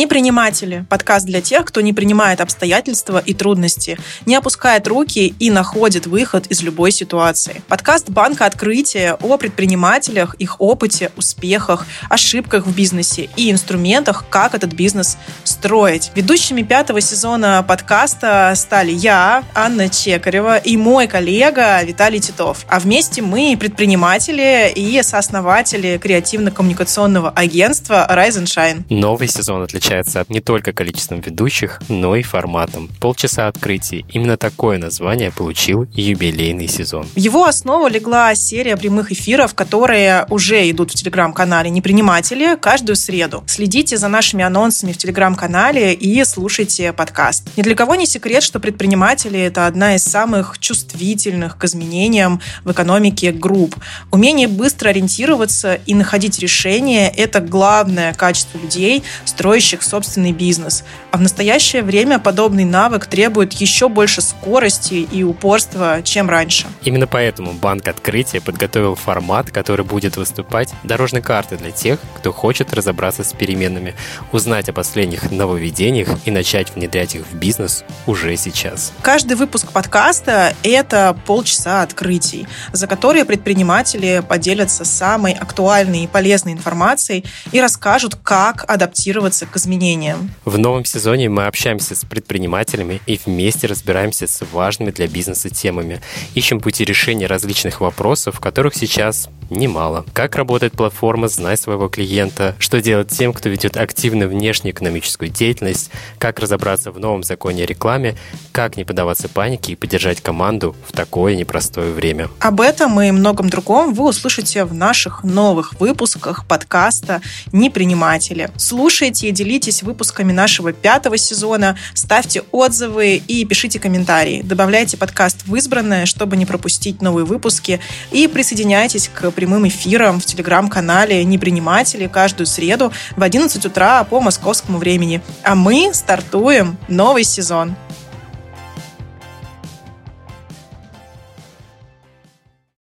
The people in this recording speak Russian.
Неприниматели. Подкаст для тех, кто не принимает обстоятельства и трудности, не опускает руки и находит выход из любой ситуации. Подкаст Банка Открытия о предпринимателях, их опыте, успехах, ошибках в бизнесе и инструментах, как этот бизнес строить. Ведущими пятого сезона подкаста стали я, Анна Чекарева и мой коллега Виталий Титов. А вместе мы предприниматели и сооснователи креативно-коммуникационного агентства Rise and Shine. Новый сезон отличается отличается не только количеством ведущих, но и форматом. Полчаса открытий. Именно такое название получил юбилейный сезон. В его основу легла серия прямых эфиров, которые уже идут в телеграм-канале «Неприниматели» каждую среду. Следите за нашими анонсами в телеграм-канале и слушайте подкаст. Ни для кого не секрет, что предприниматели – это одна из самых чувствительных к изменениям в экономике групп. Умение быстро ориентироваться и находить решения – это главное качество людей, строящих развивающих собственный бизнес. А в настоящее время подобный навык требует еще больше скорости и упорства, чем раньше. Именно поэтому Банк Открытия подготовил формат, который будет выступать дорожной картой для тех, кто хочет разобраться с переменами, узнать о последних нововведениях и начать внедрять их в бизнес уже сейчас. Каждый выпуск подкаста – это полчаса открытий, за которые предприниматели поделятся самой актуальной и полезной информацией и расскажут, как адаптироваться к изменениям. В новом сезоне мы общаемся с предпринимателями и вместе разбираемся с важными для бизнеса темами. Ищем пути решения различных вопросов, которых сейчас немало. Как работает платформа «Знай своего клиента», что делать тем, кто ведет активную внешнеэкономическую деятельность, как разобраться в новом законе о рекламе, как не поддаваться панике и поддержать команду в такое непростое время. Об этом и многом другом вы услышите в наших новых выпусках подкаста «Неприниматели». Слушайте и делитесь выпусками нашего пятого сезона, ставьте отзывы и пишите комментарии. Добавляйте подкаст в избранное, чтобы не пропустить новые выпуски, и присоединяйтесь к прямым эфирам в телеграм-канале «Неприниматели» каждую среду в 11 утра по московскому времени. А мы стартуем новый сезон.